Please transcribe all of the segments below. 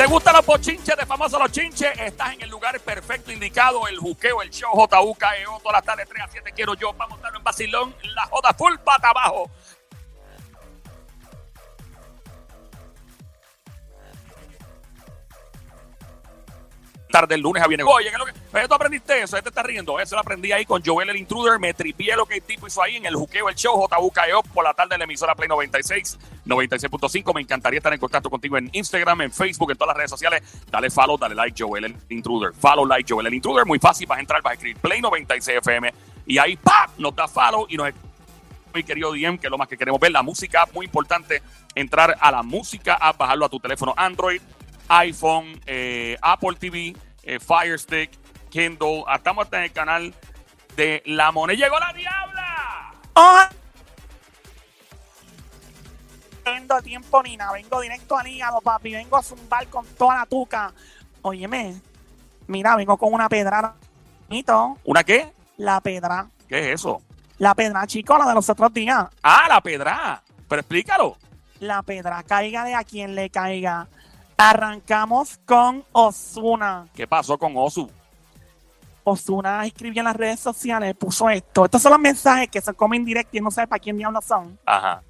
¿Te gustan los bochinches de famosos los chinches? Estás en el lugar perfecto indicado. El juqueo, el show, JUKEO, todas las tardes 3 a 7 quiero yo para montarlo en Basilón. La joda full pata abajo. tarde el lunes a viene. Oye, ¿qué es lo que? Tú aprendiste eso, ¿Este te está riendo. Eso lo aprendí ahí con Joel el Intruder. Me tripié lo que el tipo hizo ahí en el juqueo, el show, JUKEO, por la tarde de la emisora Play 96, 96.5. Me encantaría estar en contacto contigo en Instagram, en Facebook, en todas las redes sociales. Dale follow, dale like, Joel el Intruder. Follow, like, Joel el Intruder. Muy fácil, vas a entrar, vas a escribir Play 96 FM. Y ahí, ¡pap! Nos da follow y nos muy querido DM, que es lo más que queremos ver, la música, muy importante, entrar a la música, a bajarlo a tu teléfono Android, iPhone, eh, Apple TV, eh, Fire Stick, Kindle. Estamos hasta en el canal de La Moneda. ¡Llegó la Diabla! Oh. Vengo a tiempo ni nada, vengo directo al hígado, papi. Vengo a zumbar con toda la tuca. Óyeme, mira, vengo con una pedra. ¿Una qué? La pedra. ¿Qué es eso? La pedra, chico, la de los otros días. Ah, la pedra. Pero explícalo. La pedra, caiga de a quien le caiga. Arrancamos con Osuna. ¿Qué pasó con Osu? Osuna escribió en las redes sociales, puso esto. Estos son los mensajes que se comen directo y no sabe para quién diablos son. Ajá.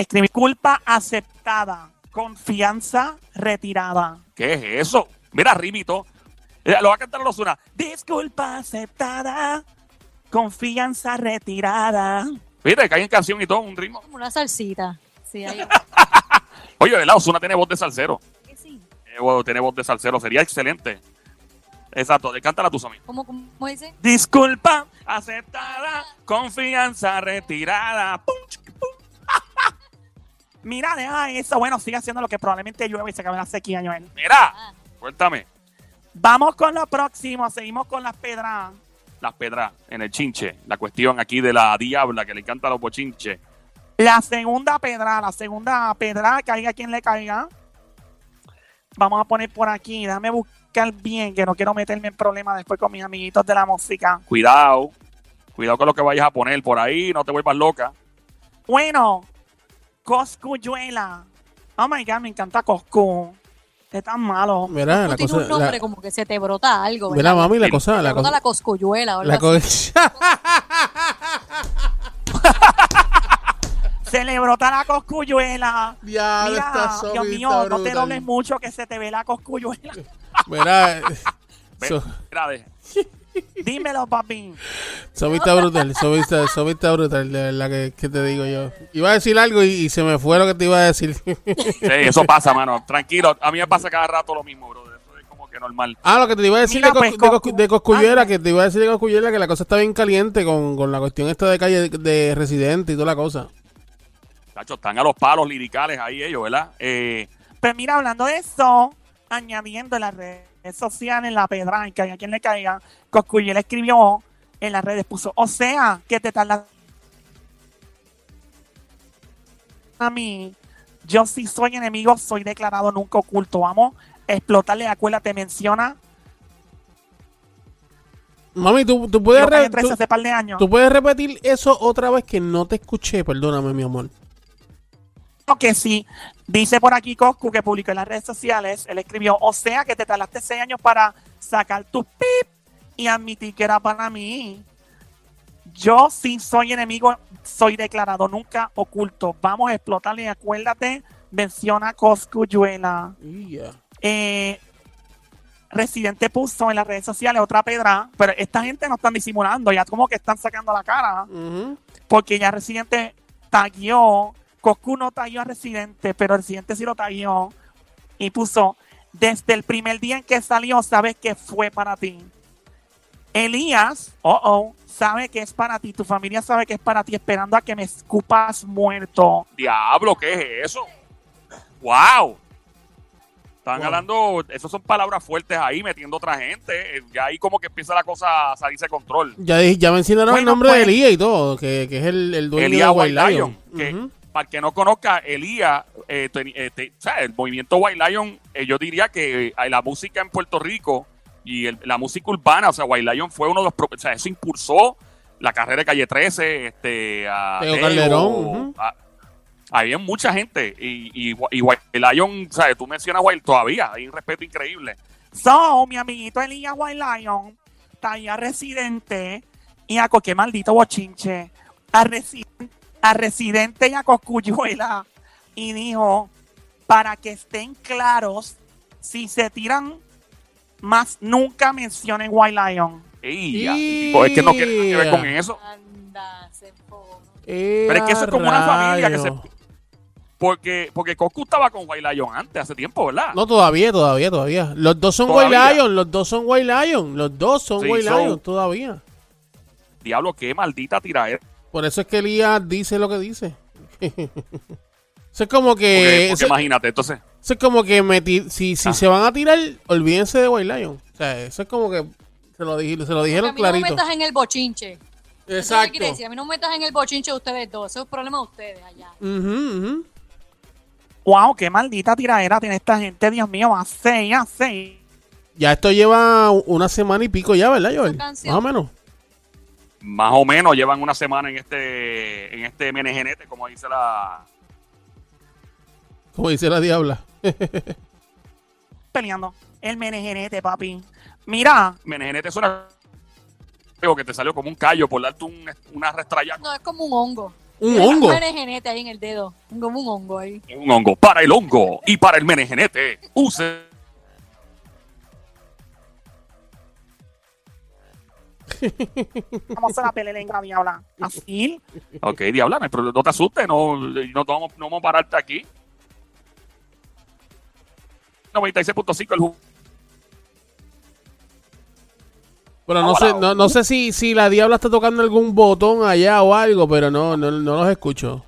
Escribí culpa aceptada, confianza retirada. ¿Qué es eso? Mira, Rimito. Eh, lo va a cantar Osuna. Disculpa aceptada, confianza retirada. Mira, que hay en canción y todo, un ritmo. Como una salsita. Oye, ¿verdad? Osuna tiene voz de salsero. Sí. Eh, tiene voz de salsero, sería excelente. Exacto, cántala tú, Sammy. ¿Cómo, ¿Cómo dice? Disculpa, aceptada, confianza retirada. Mira, deja eso. Bueno, sigue haciendo lo que probablemente llueve y se acabe la sequía, Joel. Mira, ah. cuéntame. Vamos con lo próximo. Seguimos con las pedras. Las pedras en el chinche. La cuestión aquí de la diabla que le encanta los bochinches. La segunda pedra, la segunda pedra, caiga quien le caiga. Vamos a poner por aquí, déjame buscar bien, que no quiero meterme en problemas después con mis amiguitos de la música. Cuidado, cuidado con lo que vayas a poner por ahí, no te vuelvas loca. Bueno, Coscuyuela. Oh my god, me encanta Coscu. Es tan malo. Mira, la cosa, un nombre como que se te brota algo. Mira, mami, la cosa. la cosa, la coscuyuela. La Se le brota la coscuyuela. Mira, Dios mío, no te dobles mucho que se te ve la coscuyuela. Mira, Dímelo, papi. Está brutal, eso está brutal, de verdad que, que, te digo yo. Iba a decir algo y, se me fue lo que te iba a decir. Sí, eso pasa, mano. Tranquilo, a mí me pasa cada rato lo mismo, bro. Eso es como que normal. Ah, lo que te iba a decir de, pues, de, Coscuyuela, que te iba a decir de Coscuyuela, que la cosa está bien caliente con, con la cuestión esta de calle de residente y toda la cosa están a los palos liricales ahí ellos, ¿verdad? Eh, pues mira, hablando de eso, añadiendo en las redes sociales, en la pedra, en que a quien le caiga, Coscuyel escribió en las redes, puso, o sea, que te tardas a mí, yo sí soy enemigo, soy declarado nunca oculto, vamos, explotarle, te menciona. Mami, tú, tú puedes, de tú puedes repetir eso otra vez que no te escuché, perdóname, mi amor que sí. Dice por aquí Coscu que publicó en las redes sociales, él escribió, o sea que te tardaste seis años para sacar tu pip y admitir que era para mí. Yo sí soy enemigo, soy declarado, nunca oculto. Vamos a explotarle, acuérdate, menciona Coscuyuela. Eh, Residente puso en las redes sociales otra pedra, pero esta gente no están disimulando, ya como que están sacando la cara, porque ya Residente taguió Coscu no taguió a Residente, pero Residente sí lo taguió y puso, desde el primer día en que salió, sabes que fue para ti. Elías, oh, oh, sabe que es para ti, tu familia sabe que es para ti, esperando a que me escupas muerto. Diablo, ¿qué es eso? ¡Wow! Están hablando, esas son palabras fuertes ahí, metiendo otra gente. Eh, ya ahí como que empieza la cosa a salirse de control. Ya, ya mencionaron el nombre de pues, Elías y todo, que, es el, dueño de White Lion para el que no conozca, Elías, eh, eh, el movimiento White Lion, eh, yo diría que la música en Puerto Rico y la música urbana, o sea, White Lion fue uno de los, o sea, eso impulsó la carrera de Calle 13, este, a Calderón. Había mucha gente. Y, y, y White Lion, ¿sabes? Tú mencionas White todavía. Hay un respeto increíble. So, mi amiguito Elías White Lion, está ahí a residente y a qué maldito bochinche. A, a residente y a Coscuyuela. Y dijo, para que estén claros, si se tiran más, nunca mencionen White Lion. Y... Pues es que no quiere ver con eso. Anda, se Pero es que eso es como una familia que se porque, porque Coscu estaba con White Lion antes, hace tiempo, ¿verdad? No, todavía, todavía, todavía. Los dos son White Lion, los dos son White Lion, los dos son White Lion todavía. Diablo, qué maldita tiraera. Por eso es que Elías dice lo que dice. eso es como que. Porque, imagínate, entonces. Eso es como que si, si ah. se van a tirar, olvídense de White Lion. O sea, eso es como que se lo, se lo dijeron clarito. No me metas en el bochinche. Exacto. a mí no me metas en el bochinche de ustedes dos. Eso es un problema de ustedes allá. Uh Wow, qué maldita tiradera tiene esta gente, Dios mío, a seis, a seis. Ya esto lleva una semana y pico ya, ¿verdad, Joel? Más o menos. Más o menos llevan una semana en este en este menegenete, como dice la como dice la diabla. Peleando. El menegenete, papi. Mira. Menegenete es una que te salió como un callo por darte un, una restrayada. No, es como un hongo. Un hongo. Un menegenete ahí en el dedo. Como un hongo ahí. Un hongo. Para el hongo y para el menegenete. Use. Vamos a la pelea diabla. Así. Ok, diabla, pero no te asustes, no, no, vamos, no vamos a pararte aquí. 96.5 el juego Bueno, no sé, no, no, sé si, si la diabla está tocando algún botón allá o algo, pero no, no, no los escucho.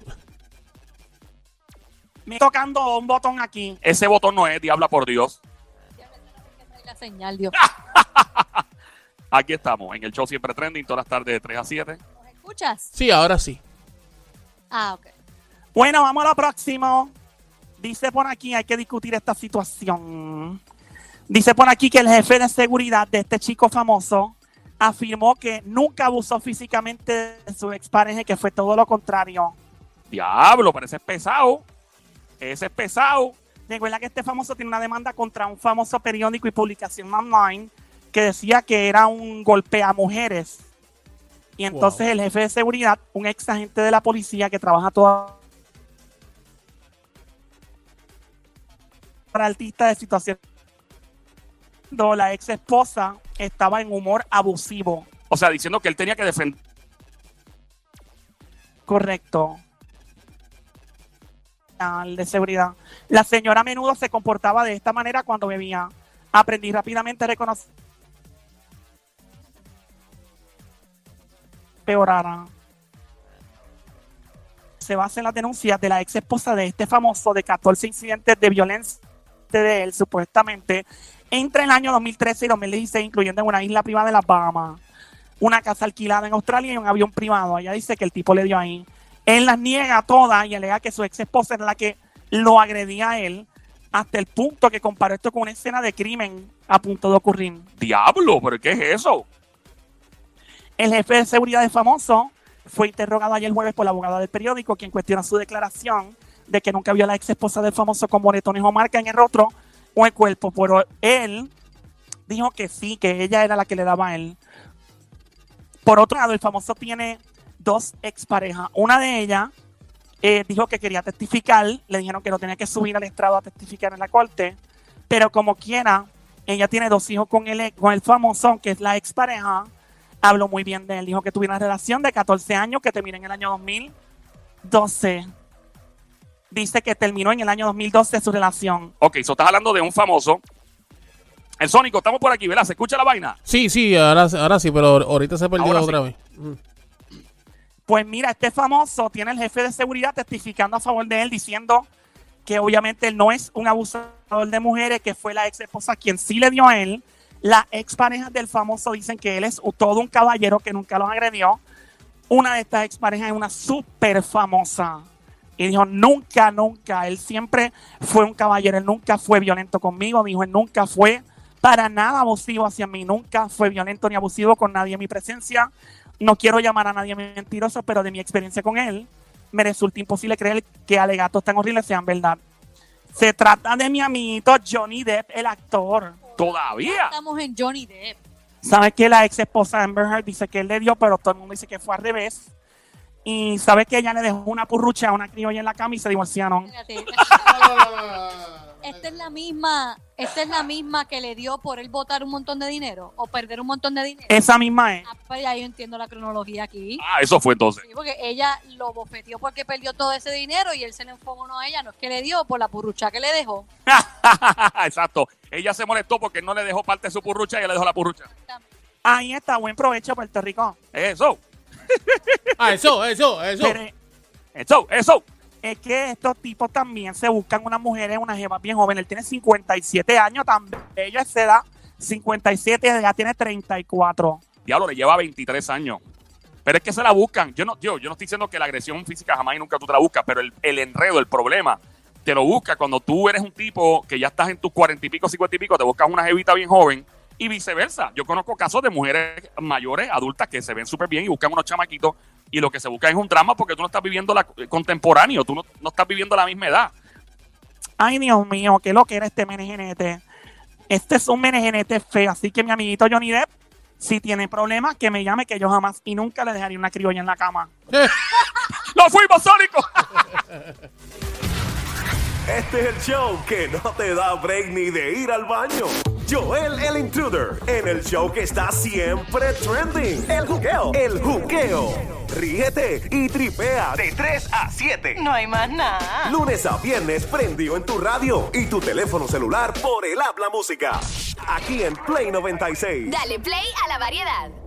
Me tocando un botón aquí. Ese botón no es, diabla por Dios. La señal, Dios. aquí estamos, en el show siempre trending, todas las tardes de 3 a 7. ¿Nos escuchas? Sí, ahora sí. Ah, ok. Bueno, vamos a lo próximo. Dice por aquí, hay que discutir esta situación. Dice por aquí que el jefe de seguridad de este chico famoso afirmó que nunca abusó físicamente de su expareja, que fue todo lo contrario. Diablo, parece pesado. Ese es pesado. Recuerda que este famoso tiene una demanda contra un famoso periódico y publicación online que decía que era un golpe a mujeres. Y entonces el jefe de seguridad, un ex agente de la policía que trabaja toda para artista de situación la ex esposa estaba en humor abusivo. O sea, diciendo que él tenía que defender. Correcto. de seguridad. La señora a menudo se comportaba de esta manera cuando bebía. Aprendí rápidamente a reconocer. Peorara. Se basa en las denuncias de la ex esposa de este famoso de 14 incidentes de violencia de él, supuestamente, entre el año 2013 y 2016, incluyendo en una isla privada de las Bahamas, una casa alquilada en Australia y un avión privado. Ella dice que el tipo le dio ahí. Él las niega todas y alega que su ex esposa era la que lo agredía a él hasta el punto que comparó esto con una escena de crimen a punto de ocurrir. Diablo, pero ¿qué es eso? El jefe de seguridad de famoso fue interrogado ayer jueves por la abogada del periódico, quien cuestiona su declaración de que nunca vio a la ex esposa del famoso con moretones o marca en el rostro o el cuerpo, pero él dijo que sí, que ella era la que le daba a él. Por otro lado, el famoso tiene dos exparejas. Una de ellas eh, dijo que quería testificar, le dijeron que no tenía que subir al estrado a testificar en la corte, pero como quiera, ella tiene dos hijos con el, con el famoso, que es la expareja. Habló muy bien de él, dijo que tuviera una relación de 14 años que terminó en el año 2012 dice que terminó en el año 2012 su relación. Ok, so estás hablando de un famoso. El Sónico, estamos por aquí, ¿verdad? ¿Se escucha la vaina? Sí, sí, ahora, ahora sí, pero ahorita se perdió otra vez. Pues mira, este famoso tiene el jefe de seguridad testificando a favor de él, diciendo que obviamente él no es un abusador de mujeres, que fue la ex esposa quien sí le dio a él. Las ex parejas del famoso dicen que él es todo un caballero que nunca los agredió. Una de estas ex parejas es una súper famosa y dijo, nunca, nunca, él siempre fue un caballero, él nunca fue violento conmigo, dijo, él nunca fue para nada abusivo hacia mí, nunca fue violento ni abusivo con nadie en mi presencia. No quiero llamar a nadie mentiroso, pero de mi experiencia con él, me resulta imposible creer que alegatos tan horribles sean verdad. Se trata de mi amiguito Johnny Depp, el actor. Todavía. Estamos en Johnny Depp. ¿Sabes que la ex esposa Amber Heard dice que él le dio, pero todo el mundo dice que fue al revés? Y sabes que ella le dejó una purrucha a una criolla en la cama y se divorciaron. Esta es la misma, esta es la misma que le dio por él votar un montón de dinero o perder un montón de dinero. Esa misma es. Ah, pues ya yo entiendo la cronología aquí. Ah, eso fue entonces. Sí, porque ella lo bofeteó porque perdió todo ese dinero y él se le enfocó a ella. No es que le dio por la purrucha que le dejó. Exacto. Ella se molestó porque no le dejó parte de su purrucha y ella le dejó la purrucha. Ahí está, buen provecho, Puerto Rico. Eso. Ah, eso, eso, eso. Pero Eso, eso. Es que estos tipos también se buscan unas mujeres, una jeva bien joven. Él tiene 57 años, tan bella esa edad. 57, ya tiene 34. Diablo, le lleva 23 años. Pero es que se la buscan. Yo no, yo, yo no estoy diciendo que la agresión física jamás y nunca tú te la buscas, pero el, el enredo, el problema, te lo busca cuando tú eres un tipo que ya estás en tus cuarenta y pico, cincuenta y pico, te buscas una jevita bien joven y viceversa. Yo conozco casos de mujeres mayores, adultas, que se ven súper bien y buscan unos chamaquitos y lo que se busca es un drama porque tú no estás viviendo la contemporáneo, tú no, no estás viviendo la misma edad. Ay, Dios mío, qué lo que era este menegenete. Este es un menegenete feo, así que mi amiguito Johnny Depp, si tiene problemas, que me llame, que yo jamás y nunca le dejaría una criolla en la cama. ¡Lo fuimos, Sónico! Este es el show que no te da break ni de ir al baño. Joel el Intruder en el show que está siempre trending. El juqueo. El juqueo. Ríete y tripea de 3 a 7. No hay más nada. Lunes a viernes prendido en tu radio y tu teléfono celular por el habla música. Aquí en Play 96. Dale play a la variedad.